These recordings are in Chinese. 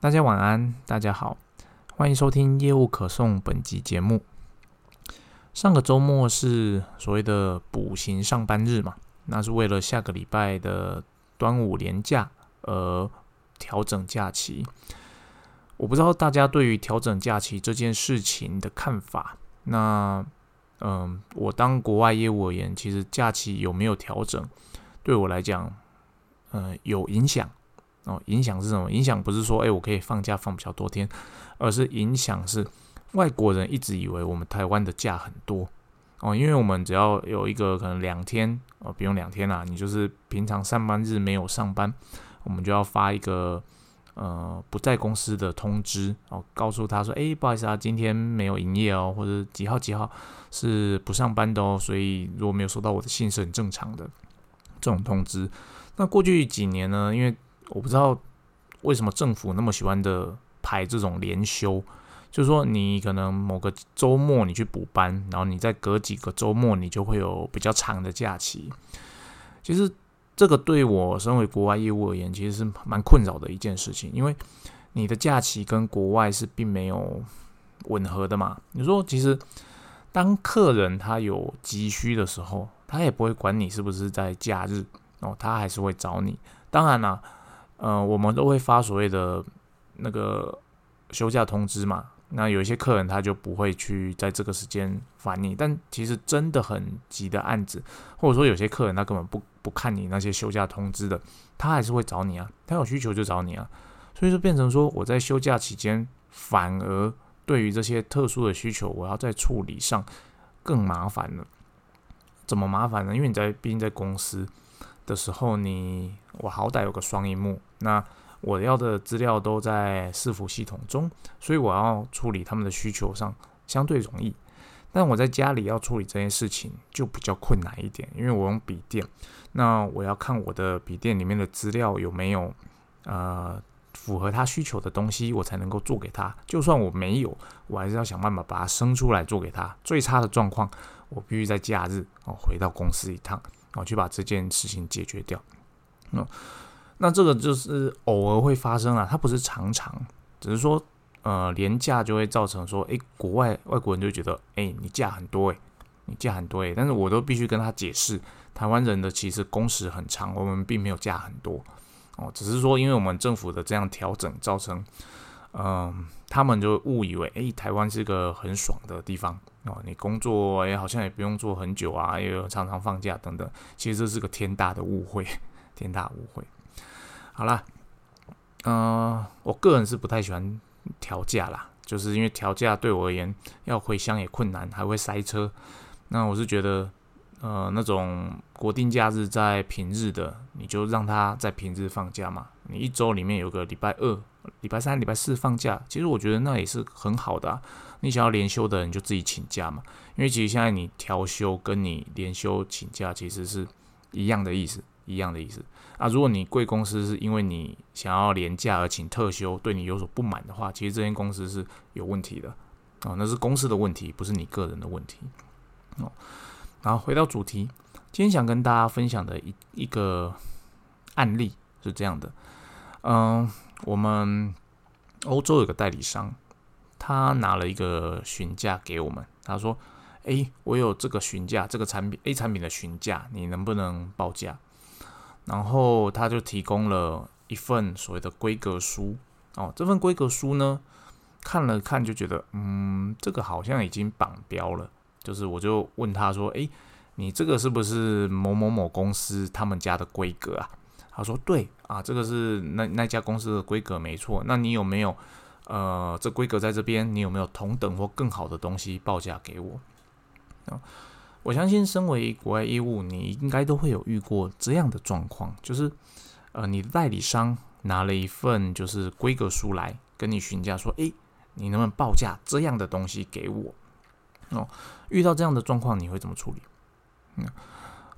大家晚安，大家好，欢迎收听业务可送本集节目。上个周末是所谓的补行上班日嘛，那是为了下个礼拜的端午连假而调整假期。我不知道大家对于调整假期这件事情的看法。那，嗯，我当国外业务而言，其实假期有没有调整，对我来讲，呃，有影响。哦，影响是什么？影响不是说，哎，我可以放假放比较多天，而是影响是外国人一直以为我们台湾的假很多哦，因为我们只要有一个可能两天哦，不用两天啦，你就是平常上班日没有上班，我们就要发一个呃不在公司的通知哦，告诉他说，哎，不好意思啊，今天没有营业哦，或者几号几号是不上班的哦，所以如果没有收到我的信是很正常的这种通知。那过去几年呢，因为我不知道为什么政府那么喜欢的排这种连休，就是说你可能某个周末你去补班，然后你再隔几个周末你就会有比较长的假期。其实这个对我身为国外业务而言，其实是蛮困扰的一件事情，因为你的假期跟国外是并没有吻合的嘛。你说其实当客人他有急需的时候，他也不会管你是不是在假日哦，他还是会找你。当然啦。呃，我们都会发所谓的那个休假通知嘛。那有一些客人他就不会去在这个时间烦你，但其实真的很急的案子，或者说有些客人他根本不不看你那些休假通知的，他还是会找你啊。他有需求就找你啊。所以说变成说我在休假期间，反而对于这些特殊的需求，我要在处理上更麻烦了。怎么麻烦呢？因为你在毕竟在公司。的时候，你我好歹有个双荧幕，那我要的资料都在伺服系统中，所以我要处理他们的需求上相对容易。但我在家里要处理这件事情就比较困难一点，因为我用笔电，那我要看我的笔电里面的资料有没有呃符合他需求的东西，我才能够做给他。就算我没有，我还是要想办法把它生出来做给他。最差的状况，我必须在假日哦回到公司一趟。哦，去把这件事情解决掉。那那这个就是偶尔会发生啊，它不是常常，只是说呃，廉价就会造成说，诶，国外外国人就觉得，诶，你价很多，诶，你价很多，诶，但是我都必须跟他解释，台湾人的其实工时很长，我们并没有价很多哦，只是说因为我们政府的这样调整，造成嗯，他们就误以为，诶，台湾是个很爽的地方。哦，你工作也好像也不用做很久啊，也有常常放假等等，其实这是个天大的误会，天大误会。好啦，嗯，我个人是不太喜欢调价啦，就是因为调价对我而言要回乡也困难，还会塞车。那我是觉得，呃，那种国定假日在平日的，你就让他在平日放假嘛。你一周里面有个礼拜二、礼拜三、礼拜四放假，其实我觉得那也是很好的啊。你想要连休的人就自己请假嘛，因为其实现在你调休跟你连休请假其实是一样的意思，一样的意思啊。如果你贵公司是因为你想要连假而请特休，对你有所不满的话，其实这间公司是有问题的哦，那是公司的问题，不是你个人的问题哦。然后回到主题，今天想跟大家分享的一一个案例是这样的，嗯，我们欧洲有个代理商。他拿了一个询价给我们，他说：“诶，我有这个询价，这个产品 A 产品的询价，你能不能报价？”然后他就提供了一份所谓的规格书。哦，这份规格书呢，看了看就觉得，嗯，这个好像已经绑标了。就是我就问他说：“诶，你这个是不是某某某公司他们家的规格啊？”他说：“对啊，这个是那那家公司的规格，没错。那你有没有？”呃，这规格在这边，你有没有同等或更好的东西报价给我？啊，我相信身为国外业务，你应该都会有遇过这样的状况，就是呃，你的代理商拿了一份就是规格书来跟你询价，说，诶，你能不能报价这样的东西给我？哦，遇到这样的状况，你会怎么处理？嗯，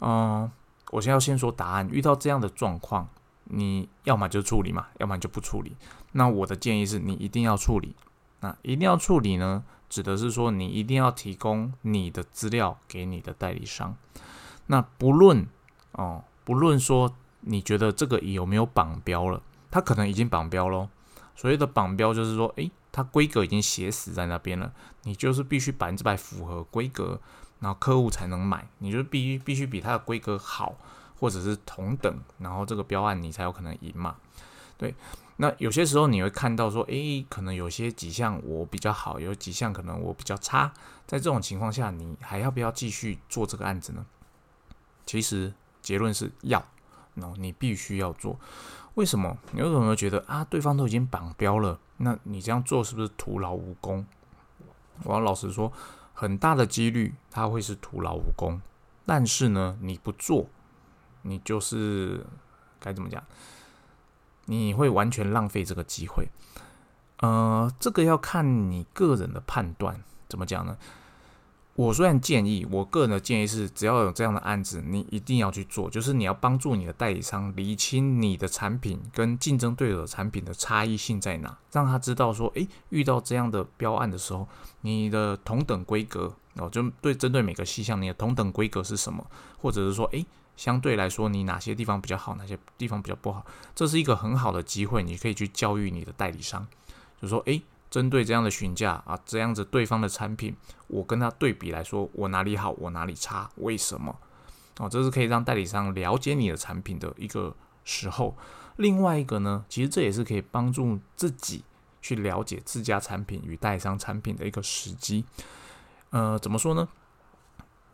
嗯，我先要先说答案。遇到这样的状况。你要么就处理嘛，要么就不处理。那我的建议是你一定要处理。那一定要处理呢，指的是说你一定要提供你的资料给你的代理商。那不论哦，不论说你觉得这个有没有绑标了，他可能已经绑标喽。所谓的绑标就是说，诶，它规格已经写死在那边了，你就是必须百分之百符合规格，然后客户才能买，你就必须必须比它的规格好，或者是同等，然后这个标案你才有可能赢嘛。对，那有些时候你会看到说，诶，可能有些几项我比较好，有几项可能我比较差，在这种情况下，你还要不要继续做这个案子呢？其实结论是要，那你必须要做。为什么？你有可能觉得啊，对方都已经绑标了，那你这样做是不是徒劳无功？我要老实说，很大的几率他会是徒劳无功。但是呢，你不做，你就是该怎么讲？你会完全浪费这个机会，呃，这个要看你个人的判断。怎么讲呢？我虽然建议，我个人的建议是，只要有这样的案子，你一定要去做。就是你要帮助你的代理商理清你的产品跟竞争对手的产品的差异性在哪，让他知道说，诶，遇到这样的标案的时候，你的同等规格哦，就对针对每个细项，你的同等规格是什么，或者是说，诶。相对来说，你哪些地方比较好，哪些地方比较不好，这是一个很好的机会，你可以去教育你的代理商，就说，诶，针对这样的询价啊，这样子对方的产品，我跟他对比来说，我哪里好，我哪里差，为什么？哦，这是可以让代理商了解你的产品的一个时候。另外一个呢，其实这也是可以帮助自己去了解自家产品与代理商产品的一个时机。呃，怎么说呢？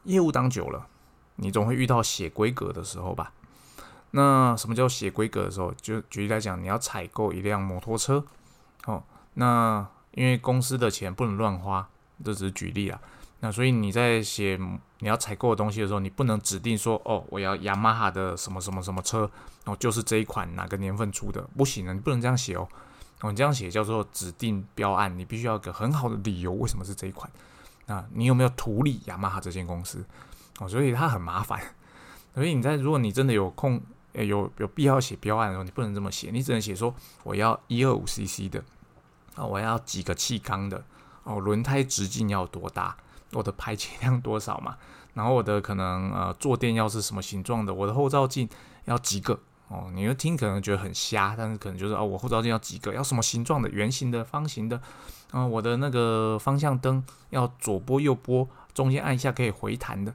业务当久了。你总会遇到写规格的时候吧？那什么叫写规格的时候？就举例来讲，你要采购一辆摩托车，哦，那因为公司的钱不能乱花，这只是举例啊。那所以你在写你要采购的东西的时候，你不能指定说，哦，我要雅马哈的什么什么什么车，哦，就是这一款哪个年份出的，不行啊，你不能这样写哦。哦，你这样写叫做指定标案，你必须要个很好的理由，为什么是这一款？啊，你有没有图利雅马哈这间公司？哦，所以它很麻烦，所以你在如果你真的有空，有有必要写标案的时候，你不能这么写，你只能写说我要一二五 CC 的，啊，我要几个气缸的，哦，轮胎直径要多大，我的排气量多少嘛，然后我的可能呃坐垫要是什么形状的，我的后照镜要几个，哦，你会听可能觉得很瞎，但是可能就是哦，我后照镜要几个，要什么形状的，圆形的、方形的，啊，我的那个方向灯要左拨右拨，中间按一下可以回弹的。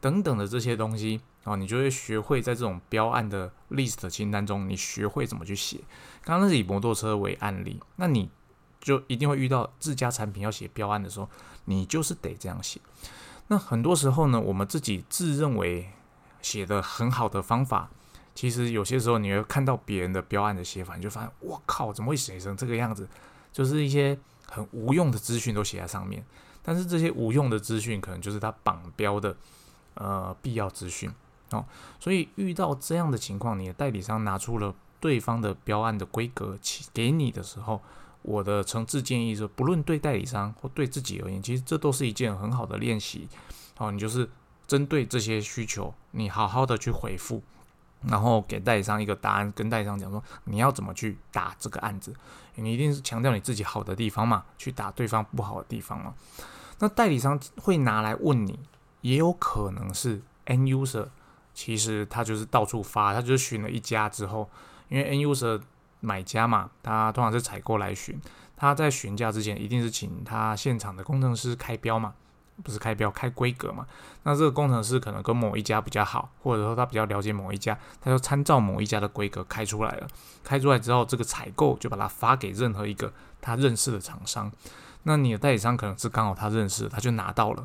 等等的这些东西啊，你就会学会在这种标案的 list 清单中，你学会怎么去写。刚刚是以摩托车为案例，那你就一定会遇到自家产品要写标案的时候，你就是得这样写。那很多时候呢，我们自己自认为写的很好的方法，其实有些时候你会看到别人的标案的写法，你就发现，我靠，怎么会写成这个样子？就是一些很无用的资讯都写在上面。但是这些无用的资讯，可能就是他绑标的。呃，必要资讯哦，所以遇到这样的情况，你的代理商拿出了对方的标案的规格给你的时候，我的诚挚建议是，不论对代理商或对自己而言，其实这都是一件很好的练习哦。你就是针对这些需求，你好好的去回复，然后给代理商一个答案，跟代理商讲说你要怎么去打这个案子，你一定是强调你自己好的地方嘛，去打对方不好的地方嘛。那代理商会拿来问你。也有可能是 N user，其实他就是到处发，他就是询了一家之后，因为 N user 买家嘛，他通常是采购来询，他在询价之前一定是请他现场的工程师开标嘛，不是开标开规格嘛，那这个工程师可能跟某一家比较好，或者说他比较了解某一家，他就参照某一家的规格开出来了，开出来之后，这个采购就把它发给任何一个他认识的厂商，那你的代理商可能是刚好他认识，他就拿到了。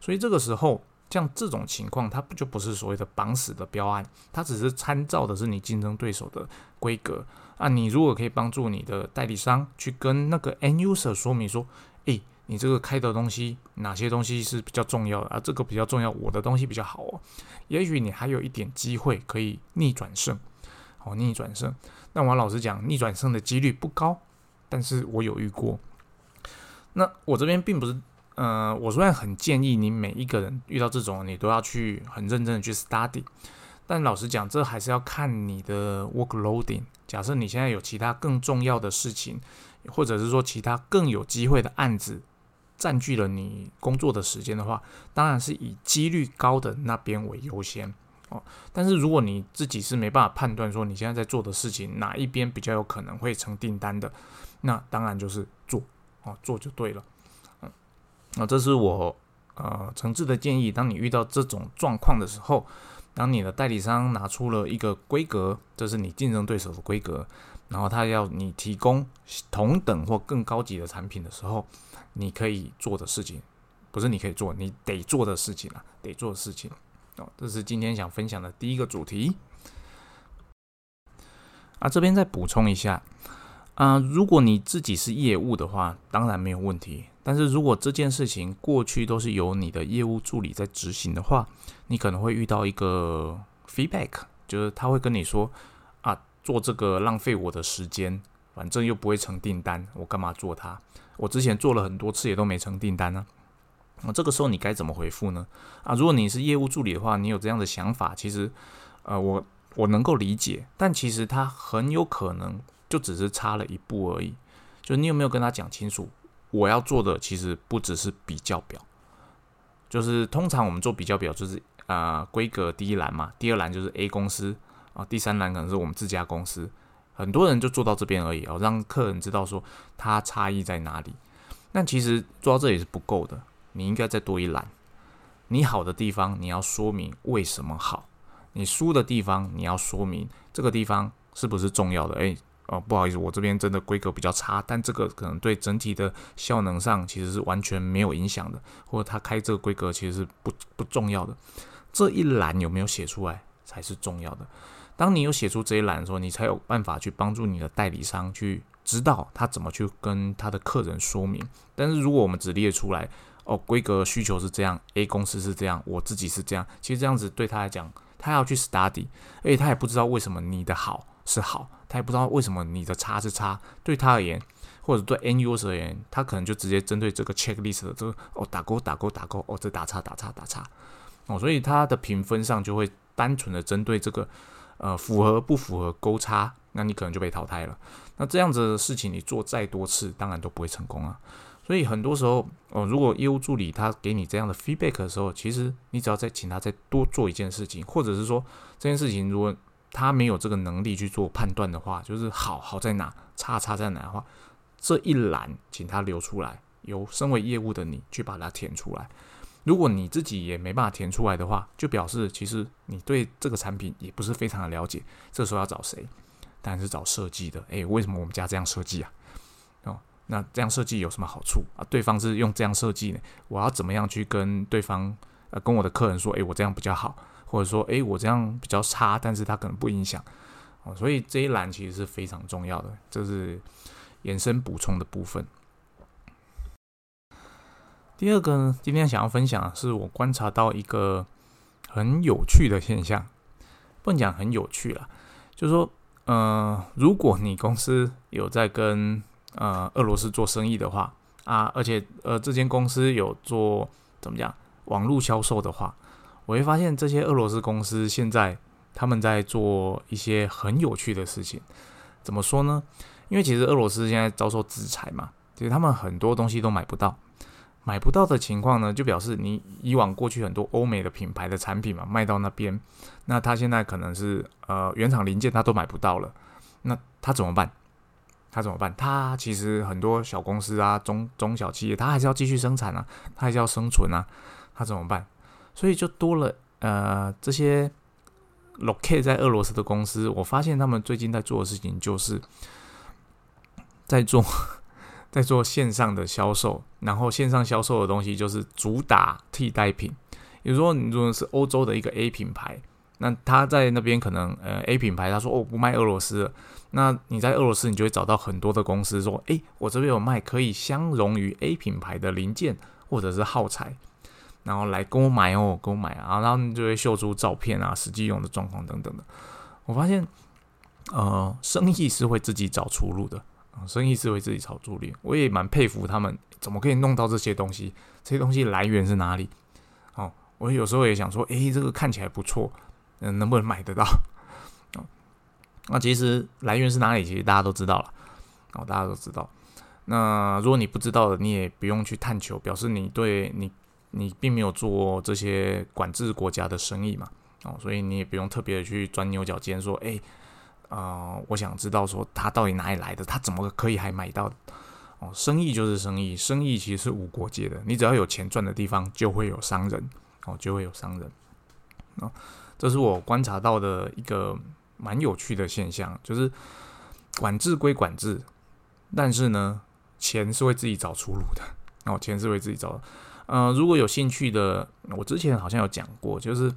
所以这个时候，像这种情况，它不就不是所谓的绑死的标案，它只是参照的是你竞争对手的规格啊。你如果可以帮助你的代理商去跟那个 end user 说明说，诶，你这个开的东西哪些东西是比较重要的啊？这个比较重要，我的东西比较好哦。也许你还有一点机会可以逆转胜，哦，逆转胜。那我老实讲，逆转胜的几率不高，但是我有遇过。那我这边并不是。呃，我虽然很建议你每一个人遇到这种，你都要去很认真的去 study，但老实讲，这还是要看你的 work loading。假设你现在有其他更重要的事情，或者是说其他更有机会的案子占据了你工作的时间的话，当然是以几率高的那边为优先。哦。但是如果你自己是没办法判断说你现在在做的事情哪一边比较有可能会成订单的，那当然就是做哦，做就对了。那这是我呃诚挚的建议。当你遇到这种状况的时候，当你的代理商拿出了一个规格，这是你竞争对手的规格，然后他要你提供同等或更高级的产品的时候，你可以做的事情，不是你可以做，你得做的事情啊，得做的事情哦。这是今天想分享的第一个主题。啊，这边再补充一下啊，如果你自己是业务的话，当然没有问题。但是如果这件事情过去都是由你的业务助理在执行的话，你可能会遇到一个 feedback，就是他会跟你说啊，做这个浪费我的时间，反正又不会成订单，我干嘛做它？我之前做了很多次也都没成订单呢。那这个时候你该怎么回复呢？啊，如果你是业务助理的话，你有这样的想法，其实呃，我我能够理解，但其实他很有可能就只是差了一步而已。就你有没有跟他讲清楚？我要做的其实不只是比较表，就是通常我们做比较表就是啊规格第一栏嘛，第二栏就是 A 公司啊，第三栏可能是我们自家公司，很多人就做到这边而已哦，让客人知道说它差异在哪里。但其实做到这里是不够的，你应该再多一栏，你好的地方你要说明为什么好，你输的地方你要说明这个地方是不是重要的，诶。哦，不好意思，我这边真的规格比较差，但这个可能对整体的效能上其实是完全没有影响的，或者他开这个规格其实是不不重要的。这一栏有没有写出来才是重要的。当你有写出这一栏的时候，你才有办法去帮助你的代理商去知道他怎么去跟他的客人说明。但是如果我们只列出来，哦，规格需求是这样，A 公司是这样，我自己是这样，其实这样子对他来讲，他要去 study，而且他也不知道为什么你的好是好。他也不知道为什么你的差是差，对他而言，或者对 N U S 而言，他可能就直接针对这个 checklist 的这个哦打勾打勾打勾哦这打叉打叉打叉哦，所以他的评分上就会单纯的针对这个呃符合不符合勾叉，那你可能就被淘汰了。那这样子的事情你做再多次，当然都不会成功啊。所以很多时候哦，如果业务助理他给你这样的 feedback 的时候，其实你只要再请他再多做一件事情，或者是说这件事情如果他没有这个能力去做判断的话，就是好好在哪，差差在哪的话，这一栏请他留出来，由身为业务的你去把它填出来。如果你自己也没办法填出来的话，就表示其实你对这个产品也不是非常的了解。这时候要找谁？当然是找设计的。诶，为什么我们家这样设计啊？哦，那这样设计有什么好处啊？对方是用这样设计呢？我要怎么样去跟对方呃跟我的客人说？诶，我这样比较好。或者说，诶，我这样比较差，但是它可能不影响哦，所以这一栏其实是非常重要的，这是延伸补充的部分。第二个呢，今天想要分享的是我观察到一个很有趣的现象，不能讲很有趣了，就是说，呃，如果你公司有在跟呃俄罗斯做生意的话啊，而且呃这间公司有做怎么讲网络销售的话。我会发现这些俄罗斯公司现在他们在做一些很有趣的事情，怎么说呢？因为其实俄罗斯现在遭受制裁嘛，其实他们很多东西都买不到，买不到的情况呢，就表示你以往过去很多欧美的品牌的产品嘛，卖到那边，那他现在可能是呃原厂零件他都买不到了，那他怎么办？他怎么办？他其实很多小公司啊，中中小企业，他还是要继续生产啊，他还是要生存啊，他怎么办？所以就多了呃这些 locate 在俄罗斯的公司，我发现他们最近在做的事情就是在做 在做线上的销售，然后线上销售的东西就是主打替代品。比如说，你如果是欧洲的一个 A 品牌，那他在那边可能呃 A 品牌他说哦不卖俄罗斯，那你在俄罗斯你就会找到很多的公司说，诶，我这边有卖可以相容于 A 品牌的零件或者是耗材。然后来跟我买哦，跟我买啊，然后就会秀出照片啊，实际用的状况等等的。我发现，呃，生意是会自己找出路的啊，生意是会自己找出路。我也蛮佩服他们，怎么可以弄到这些东西？这些东西来源是哪里？哦，我有时候也想说，诶，这个看起来不错，嗯，能不能买得到？哦，那其实来源是哪里？其实大家都知道了，哦，大家都知道。那如果你不知道的，你也不用去探求，表示你对你。你并没有做这些管制国家的生意嘛？哦，所以你也不用特别的去钻牛角尖，说，哎，呃，我想知道说他到底哪里来的，他怎么可以还买到？哦，生意就是生意，生意其实是无国界的，你只要有钱赚的地方，就会有商人，哦，就会有商人。哦，这是我观察到的一个蛮有趣的现象，就是管制归管制，但是呢，钱是会自己找出路的。哦，钱是会自己找。呃，如果有兴趣的，我之前好像有讲过，就是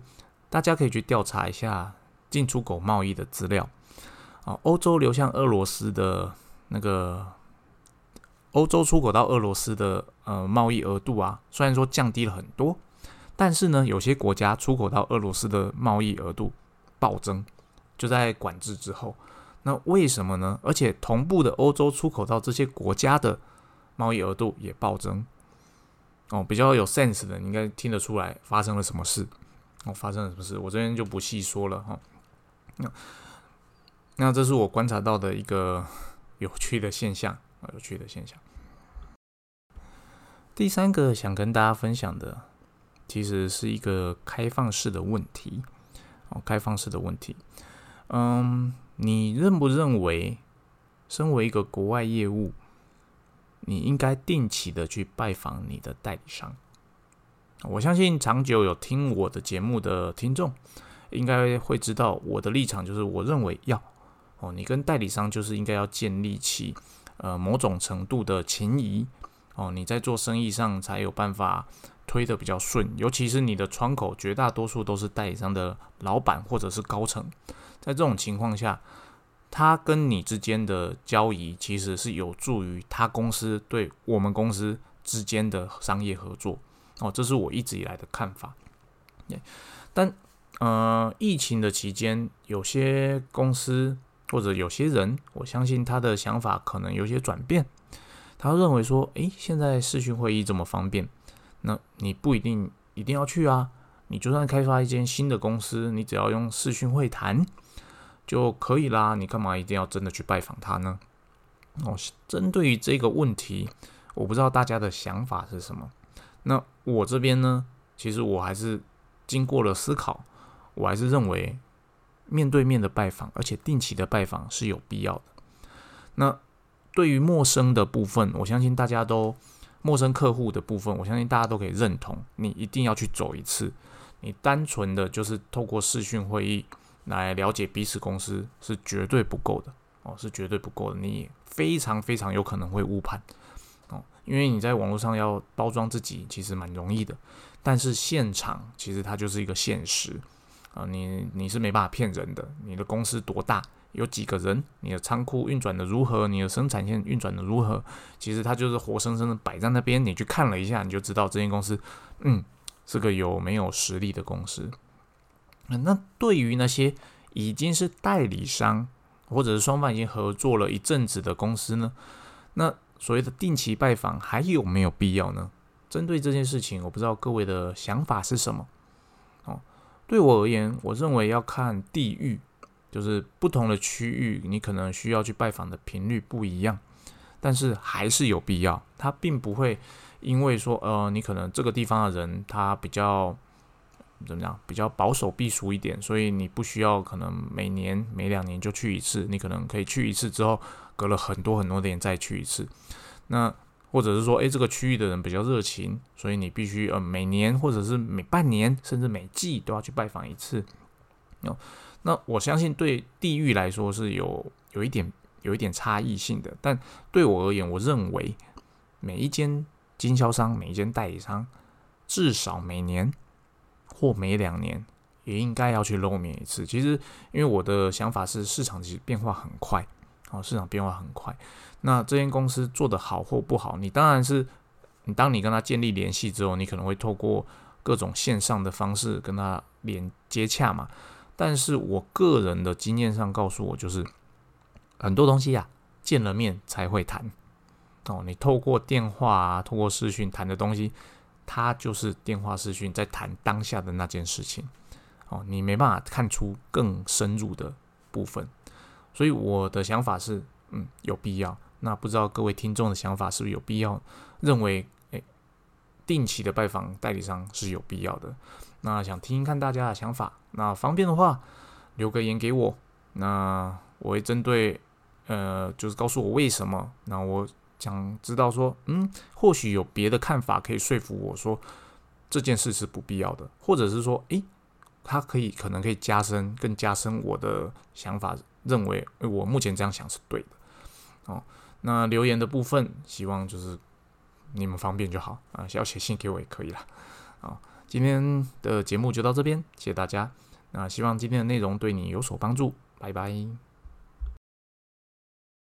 大家可以去调查一下进出口贸易的资料。啊，欧洲流向俄罗斯的那个欧洲出口到俄罗斯的呃贸易额度啊，虽然说降低了很多，但是呢，有些国家出口到俄罗斯的贸易额度暴增，就在管制之后。那为什么呢？而且同步的，欧洲出口到这些国家的贸易额度也暴增。哦，比较有 sense 的，你应该听得出来发生了什么事。哦，发生了什么事？我这边就不细说了哈。那那这是我观察到的一个有趣的现象啊，有趣的现象。第三个想跟大家分享的，其实是一个开放式的问题。哦，开放式的问题。嗯，你认不认为，身为一个国外业务？你应该定期的去拜访你的代理商。我相信长久有听我的节目的听众，应该会知道我的立场就是，我认为要哦，你跟代理商就是应该要建立起呃某种程度的情谊哦，你在做生意上才有办法推的比较顺，尤其是你的窗口绝大多数都是代理商的老板或者是高层，在这种情况下。他跟你之间的交易，其实是有助于他公司对我们公司之间的商业合作哦，这是我一直以来的看法。但呃，疫情的期间，有些公司或者有些人，我相信他的想法可能有些转变。他认为说，诶，现在视讯会议这么方便，那你不一定一定要去啊。你就算开发一间新的公司，你只要用视讯会谈。就可以啦，你干嘛一定要真的去拜访他呢？哦，针对于这个问题，我不知道大家的想法是什么。那我这边呢，其实我还是经过了思考，我还是认为面对面的拜访，而且定期的拜访是有必要的。那对于陌生的部分，我相信大家都陌生客户的部分，我相信大家都可以认同，你一定要去走一次。你单纯的就是透过视讯会议。来了解彼此公司是绝对不够的哦，是绝对不够的。你非常非常有可能会误判哦，因为你在网络上要包装自己其实蛮容易的，但是现场其实它就是一个现实啊，你你是没办法骗人的。你的公司多大，有几个人，你的仓库运转的如何，你的生产线运转的如何，其实它就是活生生的摆在那边，你去看了一下，你就知道这间公司嗯是个有没有实力的公司。那对于那些已经是代理商，或者是双方已经合作了一阵子的公司呢？那所谓的定期拜访还有没有必要呢？针对这件事情，我不知道各位的想法是什么。哦，对我而言，我认为要看地域，就是不同的区域，你可能需要去拜访的频率不一样，但是还是有必要。它并不会因为说，呃，你可能这个地方的人他比较。怎么样？比较保守避俗一点，所以你不需要可能每年每两年就去一次，你可能可以去一次之后，隔了很多很多年再去一次。那或者是说，诶，这个区域的人比较热情，所以你必须呃每年或者是每半年甚至每季都要去拜访一次。哦，那我相信对地域来说是有有一点有一点差异性的，但对我而言，我认为每一间经销商、每一间代理商至少每年。或每两年也应该要去露面一次。其实，因为我的想法是，市场其实变化很快，哦，市场变化很快。那这间公司做得好或不好，你当然是，你当你跟他建立联系之后，你可能会透过各种线上的方式跟他连接洽嘛。但是我个人的经验上告诉我，就是很多东西呀，见了面才会谈。哦，你透过电话啊，透过视讯谈的东西。他就是电话视讯在谈当下的那件事情，哦，你没办法看出更深入的部分，所以我的想法是，嗯，有必要。那不知道各位听众的想法是不是有必要？认为，诶，定期的拜访代理商是有必要的。那想听听看大家的想法，那方便的话留个言给我，那我会针对呃，就是告诉我为什么。那我想知道说，嗯，或许有别的看法可以说服我说这件事是不必要的，或者是说，诶，它可以可能可以加深更加深我的想法，认为我目前这样想是对的。哦，那留言的部分，希望就是你们方便就好啊，要写信给我也可以啦。啊。今天的节目就到这边，谢谢大家。那希望今天的内容对你有所帮助，拜拜。